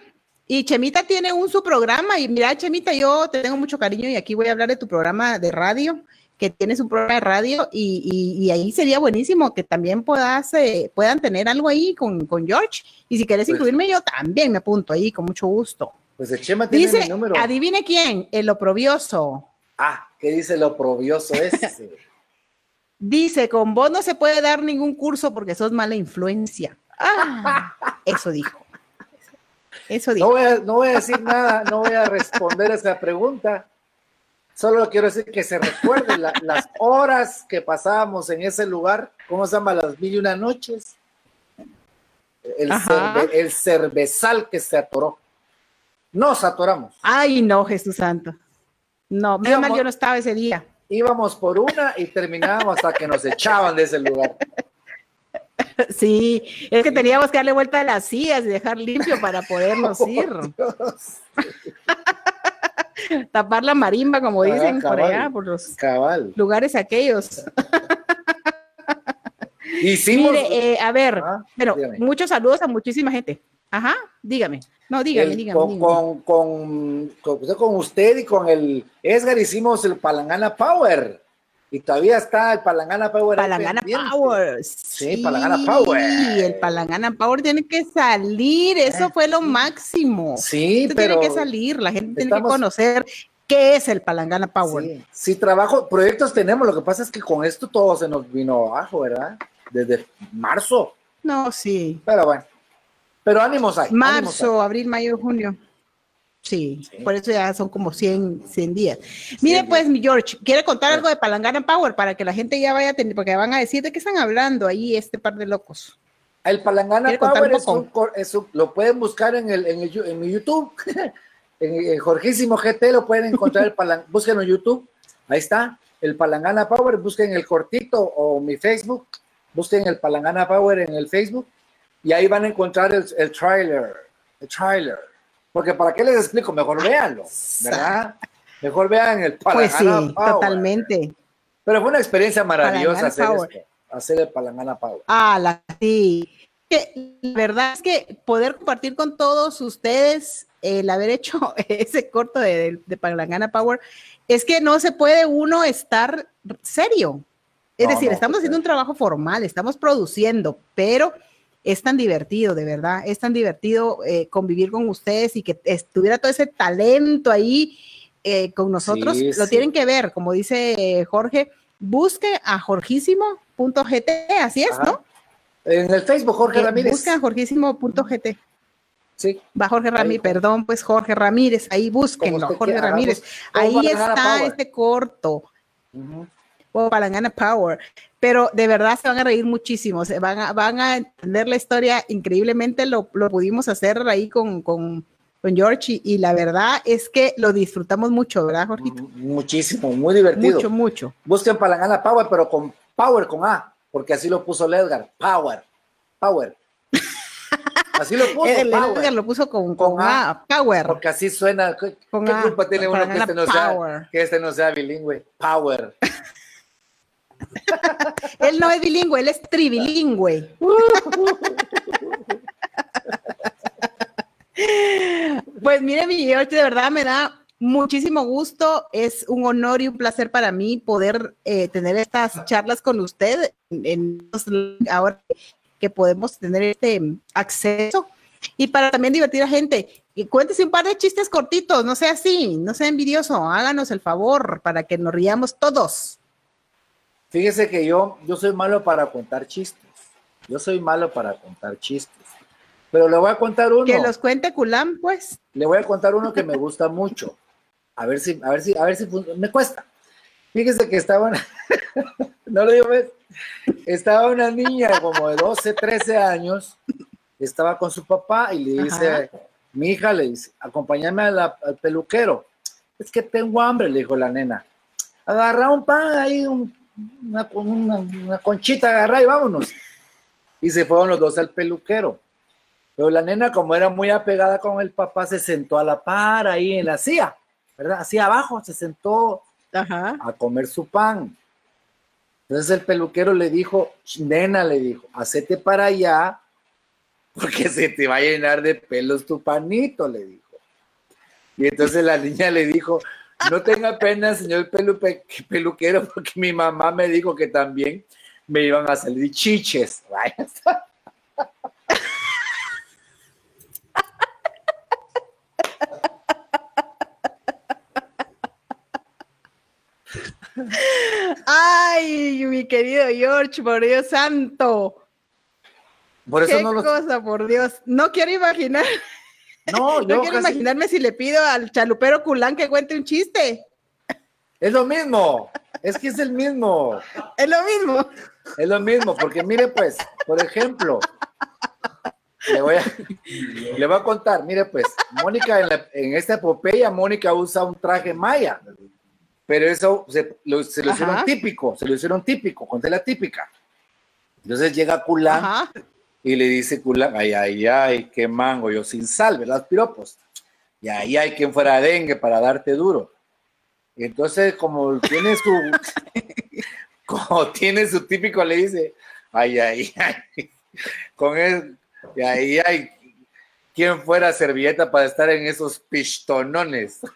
y Chemita tiene un su programa, y mira, Chemita, yo te tengo mucho cariño y aquí voy a hablar de tu programa de radio que tienes un programa de radio y, ahí sería buenísimo que también puedas, eh, puedan tener algo ahí con, George. Y si quieres pues incluirme yo también me apunto ahí con mucho gusto. Pues el Chema tiene dice, mi número. Adivine quién, el oprobioso. Ah, ¿qué dice el oprobioso ese? dice, con vos no se puede dar ningún curso porque sos mala influencia. Ah, eso dijo. Eso. No voy, a, no voy a decir nada, no voy a responder esa pregunta. Solo quiero decir que se recuerden las horas que pasábamos en ese lugar, ¿cómo se llama? Las mil y una noches. El, el cervezal que se atoró. Nos atoramos. Ay, no, Jesús Santo. No, menos mal yo no estaba ese día. Íbamos por una y terminábamos hasta que nos echaban de ese lugar. Sí, es que teníamos que darle vuelta a las sillas y dejar limpio para podernos ir. Tapar la marimba, como ah, dicen por allá, por los lugares aquellos. Hicimos. Mire, eh, a ver, ah, pero muchos saludos a muchísima gente. Ajá, dígame. No, dígame, dígame. Con, Con, con, usted y con el Edgar hicimos el Palangana Power. Y todavía está el Palangana Power. Palangana Power. Sí, Palangana Power. Sí, el Palangana Power tiene que salir. Eso fue lo máximo. Sí, pero. Tiene que salir. La gente tiene que conocer qué es el Palangana Power. Sí, sí, trabajo, proyectos tenemos. Lo que pasa es que con esto todo se nos vino abajo, ¿verdad? Desde marzo. No, sí. Pero bueno. Pero ánimos hay. Marzo, abril, mayo, junio. Sí, por eso ya son como 100, 100 días. Mire, pues, mi George, ¿quiere contar algo de Palangana Power para que la gente ya vaya a tener, porque van a decir de qué están hablando ahí este par de locos? El Palangana Power es un, lo pueden buscar en, el, en, el, en mi YouTube, en, Jorgísimo GT lo pueden encontrar, el Palang, búsquenlo en YouTube, ahí está, el Palangana Power, busquen el cortito o mi Facebook, busquen el Palangana Power en el Facebook y ahí van a encontrar el, el trailer, el trailer porque para qué les explico, mejor véanlo, ¿verdad? Mejor vean el Palangana pues sí, totalmente. Pero fue una experiencia maravillosa hacer, hacer el Palangana Power. Ah, la sí. la verdad es que poder compartir con todos ustedes el haber hecho ese corto de, de Palangana Power es que no se puede uno estar serio. Es decir, estamos haciendo un trabajo formal, estamos produciendo, pero es tan divertido, de verdad, es tan divertido eh, convivir con ustedes y que estuviera todo ese talento ahí eh, con nosotros. Lo tienen que ver, como dice Jorge, busque a jorgísimo.gt, así es, ¿no? En el Facebook, Jorge eh, Ramírez. Busca a jorgísimo.gt. Sí. Va Jorge Ramírez, perdón, pues Jorge Ramírez, ahí búsquenlo, Jorge Ramírez. Ahí está este corto. Palangana Power. Pero de verdad se van a reír muchísimo, se van a, van a entender la historia increíblemente, lo, lo pudimos hacer ahí con, con, con George y, la verdad es que lo disfrutamos mucho, ¿verdad, Jorgito? Muchísimo, muy divertido. Mucho, mucho. Busquen Palangana Power, pero con Power, con A, porque así lo puso Ledgar, Power, Power. Así lo puso. El Edgar lo puso con, con, A, Power. Porque así suena. ¿Qué, culpa tiene uno que este, no sea, que este no sea bilingüe? Power. Él no es bilingüe, él es tribilingüe. pues mire, mi George, de verdad me da muchísimo gusto. Es un honor y un placer para mí poder eh, tener estas charlas con usted en, ahora que podemos tener este acceso y para también divertir a gente. Y cuéntese un par de chistes cortitos, no sea así, no sea envidioso, háganos el favor para que nos riamos todos. Fíjese que yo, yo soy malo para contar chistes. Yo soy malo para contar chistes. Pero le voy a contar uno. Que los cuente Culán, pues. Le voy a contar uno que me gusta mucho. A ver si, a ver si, a ver si me cuesta. Fíjese que estaba una, no lo digo, ¿ves? Estaba una niña como de 12, 13 años, estaba con su papá y le dice, mi hija le dice, acompáñame al peluquero. Es que tengo hambre, le dijo la nena. Agarra un pan ahí, una, una, conchita, agarra y vámonos. Y se fueron los dos al peluquero. Pero la nena, como era muy apegada con el papá, se sentó a la par ahí en la silla, ¿verdad? Así abajo, se sentó a comer su pan. Entonces el peluquero le dijo, nena, le dijo, hacete para allá porque se te va a llenar de pelos tu panito, le dijo. Y entonces la niña le dijo, no tenga pena, señor peluquero, porque mi mamá me dijo que también me iban a salir chiches. Ay, mi querido George, por Dios santo. Por eso ¿Qué no cosa, por Dios. No quiero imaginar. No, yo no quiero imaginarme si le pido al chalupero culán que cuente un chiste. Es lo mismo. Es que es el mismo. Es lo mismo. Es lo mismo, porque mire, pues, por ejemplo, le voy a, le voy a contar, mire, pues, Mónica, en, esta epopeya, Mónica usa un traje maya, pero eso se lo, hicieron típico, se lo hicieron típico, conté la típica. Entonces llega Culán y le dice Culán, ay, ay, ay, qué mango, yo sin sal, ¿verdad? Piropos. Y ahí hay quien fuera dengue para darte duro. Y entonces, como tiene su, como tiene su típico, le dice, ay, ay, ay, con él, y ahí hay quien fuera servilleta para estar en esos pistonones.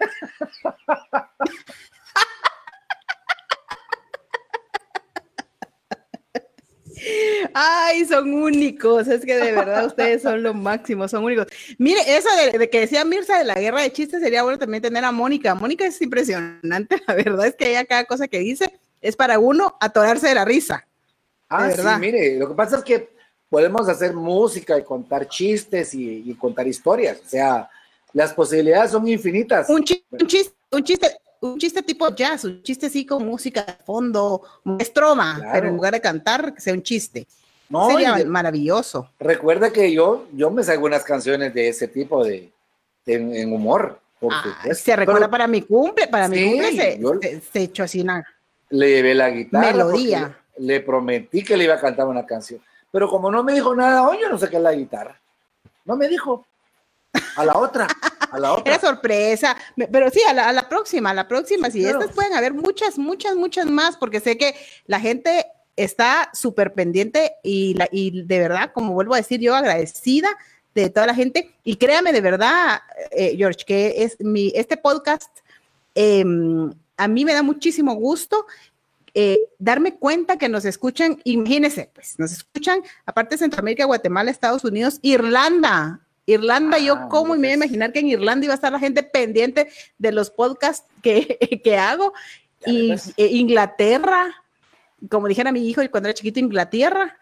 Ay, son únicos. Es que de verdad ustedes son lo máximo, son únicos. Mire, eso de, que decía Mirza de la guerra de chistes, sería bueno también tener a Mónica. Mónica es impresionante, la verdad es que ella cada cosa que dice es para uno atorarse de la risa. Ah, sí, mire, lo que pasa es que podemos hacer música y contar chistes y, contar historias. O sea, las posibilidades son infinitas. Un, chiste, un chiste, un chiste, un chiste tipo jazz, un chiste así con música de fondo, estroma, pero en lugar de cantar, que sea un chiste. No, Sería maravilloso. Recuerda que yo, yo me salgo unas canciones de ese tipo de, en humor. se recuerda para mi cumple, para mi cumple se, se, echó así una le llevé la guitarra. Melodía. Le prometí que le iba a cantar una canción. Pero como no me dijo nada, hoy yo no sé qué es la guitarra. No me dijo. A la otra. A la otra. Era sorpresa. Pero sí, a la, próxima, a la próxima. Sí, estas pueden haber muchas, muchas, muchas más, porque sé que la gente está súper pendiente y, la, y de verdad, como vuelvo a decir, yo agradecida de toda la gente. Y créame de verdad, eh, George, que es mi, este podcast em, a mí me da muchísimo gusto eh, darme cuenta que nos escuchan, imagínense, pues nos escuchan, aparte de Centroamérica, Guatemala, Estados Unidos, Irlanda. Irlanda, yo ah, como y me voy a imaginar que en Irlanda iba a estar la gente pendiente de los podcasts que, que hago. Y eh, Inglaterra, como dijera mi hijo cuando era chiquito, Inglaterra.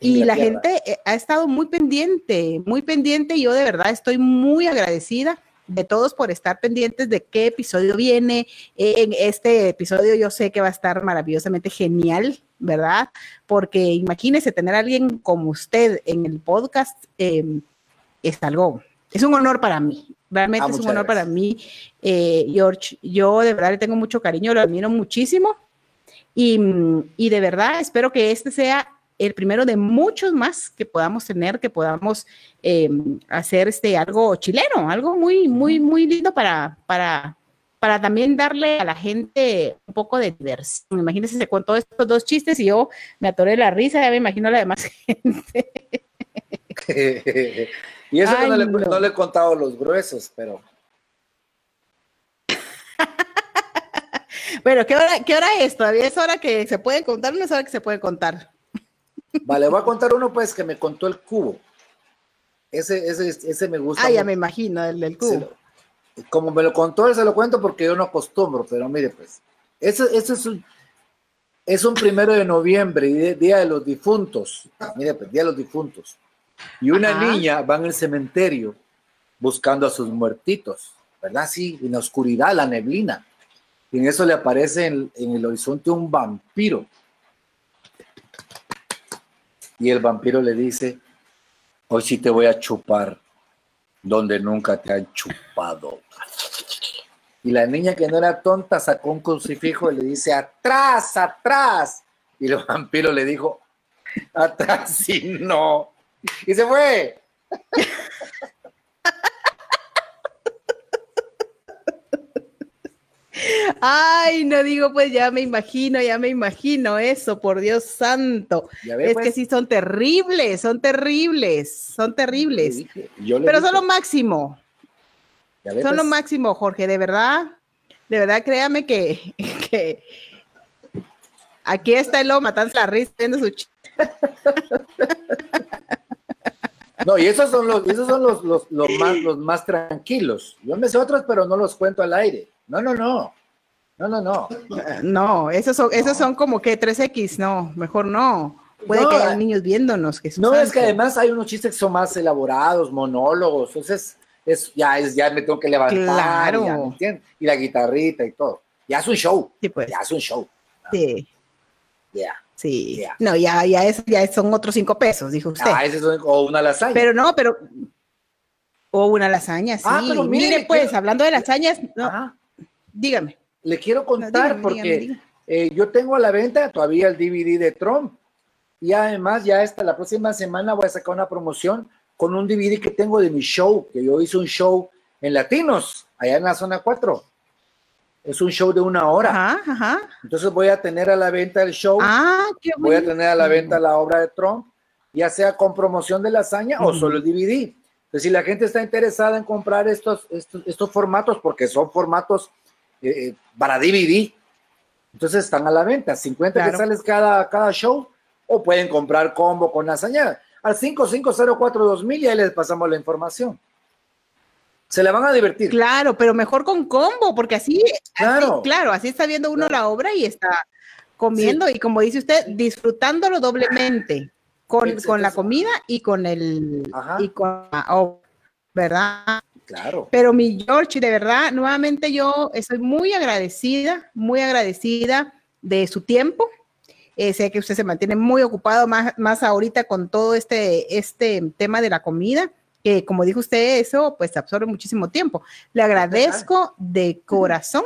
Y la gente eh, ha estado muy pendiente, muy pendiente. Yo de verdad estoy muy agradecida de todos por estar pendientes de qué episodio viene. En este episodio yo sé que va a estar maravillosamente genial, ¿verdad? Porque imagínese tener a alguien como usted en el podcast, em, es algo, es un honor para mí. Realmente ah, es un honor para mí, eh, George. Yo de verdad le tengo mucho cariño, lo admiro muchísimo. Y, y de verdad espero que este sea el primero de muchos más que podamos tener, que podamos em, hacer este algo chileno, algo muy, muy, muy lindo para, para, para también darle a la gente un poco de diversión. Imagínense, se contó estos dos chistes y yo me atoré la risa, ya me imagino a la demás gente. y eso no, le, no. le, he contado los gruesos, pero... bueno, ¿qué hora, ¿qué hora es? Todavía es hora que se puede contar, no es hora que se puede contar. Vale, voy a contar uno pues que me contó el cubo. Ese, ese, ese me gusta. Ah, ya me imagino, el del cubo. como me lo contó, se lo cuento porque yo no acostumbro, pero mire pues, ese, ese es un, es un primero de noviembre, Día de los Difuntos. Mire pues, Día de los Difuntos. Y una niña va en el cementerio buscando a sus muertitos, ¿verdad? Sí, en la oscuridad, la neblina. Y en eso le aparece en el horizonte un vampiro y el vampiro le dice, hoy sí te voy a chupar. donde nunca te han chupado. Y la niña que no era tonta sacó un crucifijo y le dice, atrás, atrás. Y el vampiro le dijo, atrás y no. Y se fue. Ay, no digo, pues ya me imagino, ya me imagino eso, por Dios santo. es que pues. sí son terribles, son terribles, son terribles. Pero son lo máximo. son lo pues. máximo, Jorge, de verdad. De verdad, créame que, que aquí está el lobo matando la risa viendo su No, y esos son los, esos son los, los, los, más, los más tranquilos. Yo me sé otros, pero no los cuento al aire. No, no, no. No, no, no. No, esos son, esos son como que 3X, no, mejor no. Puede que haya niños viéndonos. Que no, es que además hay unos chistes que son más elaborados, monólogos, entonces es, ya, es, ya me tengo que levantar, claro. y la guitarrita y todo. Ya es un show. Sí, pues. Ya es un show. Sí. Ya. Sí. No, ya, ya, es, ya son otros cinco pesos, dijo usted. Ah, ese son, o una lasaña. Pero no, pero. O una lasaña, sí. Ah, pero mire, pues, hablando de lasañas, no, dígame. Le quiero contar porque eh, yo tengo a la venta todavía el DVD de Trump y además ya esta la próxima semana voy a sacar una promoción con un DVD que tengo de mi show, que yo hice un show en Latinos, allá en la zona 4. Es un show de una hora. Ajá, ajá. Entonces voy a tener a la venta el show. Ah, qué voy a tener a la venta la obra de Trump, ya sea con promoción de lasaña o solo el DVD. Entonces, si la gente está interesada en comprar estos, estos, estos formatos, porque son formatos eh, para DVD. Entonces están a la venta, 50 que sales cada, cada show, o pueden comprar combo con lasaña al 55042000 y ahí les pasamos la información. Se le van a divertir. Claro, pero mejor con combo, porque así, claro, claro, así está viendo uno la obra y está comiendo y como dice usted, disfrutándolo doblemente con, con la comida y con el y con ¿verdad? Claro. Pero mi George, de verdad, nuevamente yo estoy muy agradecida, muy agradecida de su tiempo. Eh, sé que usted se mantiene muy ocupado más, más ahorita con todo este, este tema de la comida, que como dijo usted, eso pues absorbe muchísimo tiempo. Le agradezco de corazón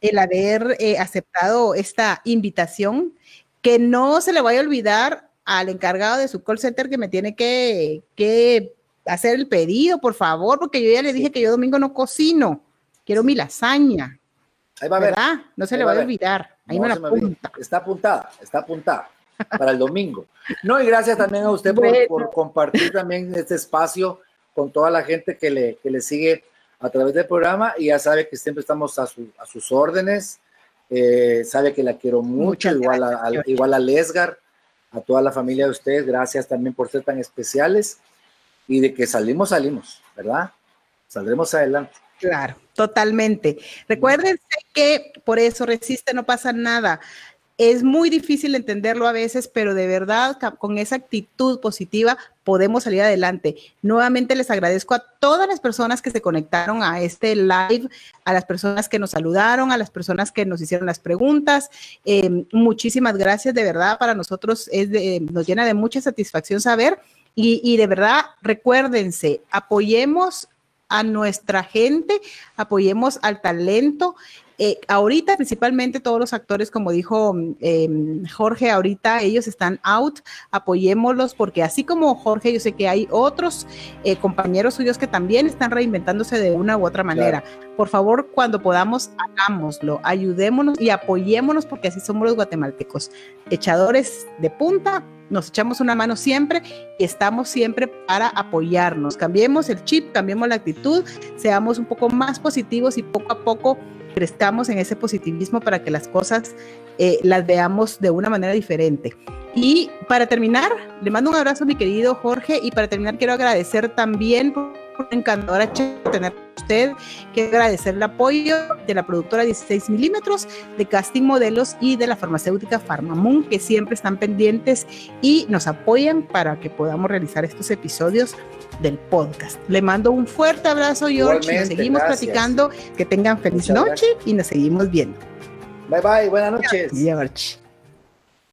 el haber eh, aceptado esta invitación, que no se le vaya a olvidar al encargado de su call center que me tiene que, que hacer el pedido, por favor, porque yo ya le dije que yo domingo no cocino. Quiero mi lasaña. Ahí va a ver. ¿verdad? No se le va, a olvidar. Ahí me la apunta. Está apuntada, está apuntada para el domingo. No, y gracias también a usted por, compartir también este espacio con toda la gente que le, que le sigue a través del programa y ya sabe que siempre estamos a, sus órdenes. Eh, sabe que la quiero mucho, igual a, igual a Lesgar, a toda la familia de ustedes. Gracias también por ser tan especiales y de que salimos, salimos, ¿verdad? Saldremos adelante. Claro, totalmente. Recuérdense que por eso resiste, no pasa nada. Es muy difícil entenderlo a veces, pero de verdad con esa actitud positiva podemos salir adelante. Nuevamente les agradezco a todas las personas que se conectaron a este live, a las personas que nos saludaron, a las personas que nos hicieron las preguntas. Eh, muchísimas gracias, de verdad, para nosotros es nos llena de mucha satisfacción saber y, de verdad, recuérdense, apoyemos a nuestra gente, apoyemos al talento. Eh, ahorita principalmente todos los actores, como dijo em, Jorge, ahorita ellos están out, apoyémoslos porque así como Jorge, yo sé que hay otros eh, compañeros suyos que también están reinventándose de una u otra manera. Por favor, cuando podamos, hagámoslo, ayudémonos y apoyémonos porque así somos los guatemaltecos, echadores de punta nos echamos una mano siempre y estamos siempre para apoyarnos. Cambiemos el chip, cambiemos la actitud, seamos un poco más positivos y poco a poco crezcamos en ese positivismo para que las cosas eh, las veamos de una manera diferente. Y para terminar, le mando un abrazo a mi querido Jorge y para terminar quiero agradecer también encantadora tener usted. Quiero agradecer el apoyo de la productora 16 milímetros, de Casting Modelos y de la farmacéutica Farmamoon, que siempre están pendientes y nos apoyan para que podamos realizar estos episodios del podcast. Le mando un fuerte abrazo, George. Nos seguimos platicando. Que tengan feliz noche y nos seguimos viendo. Bye bye, buenas noches. George.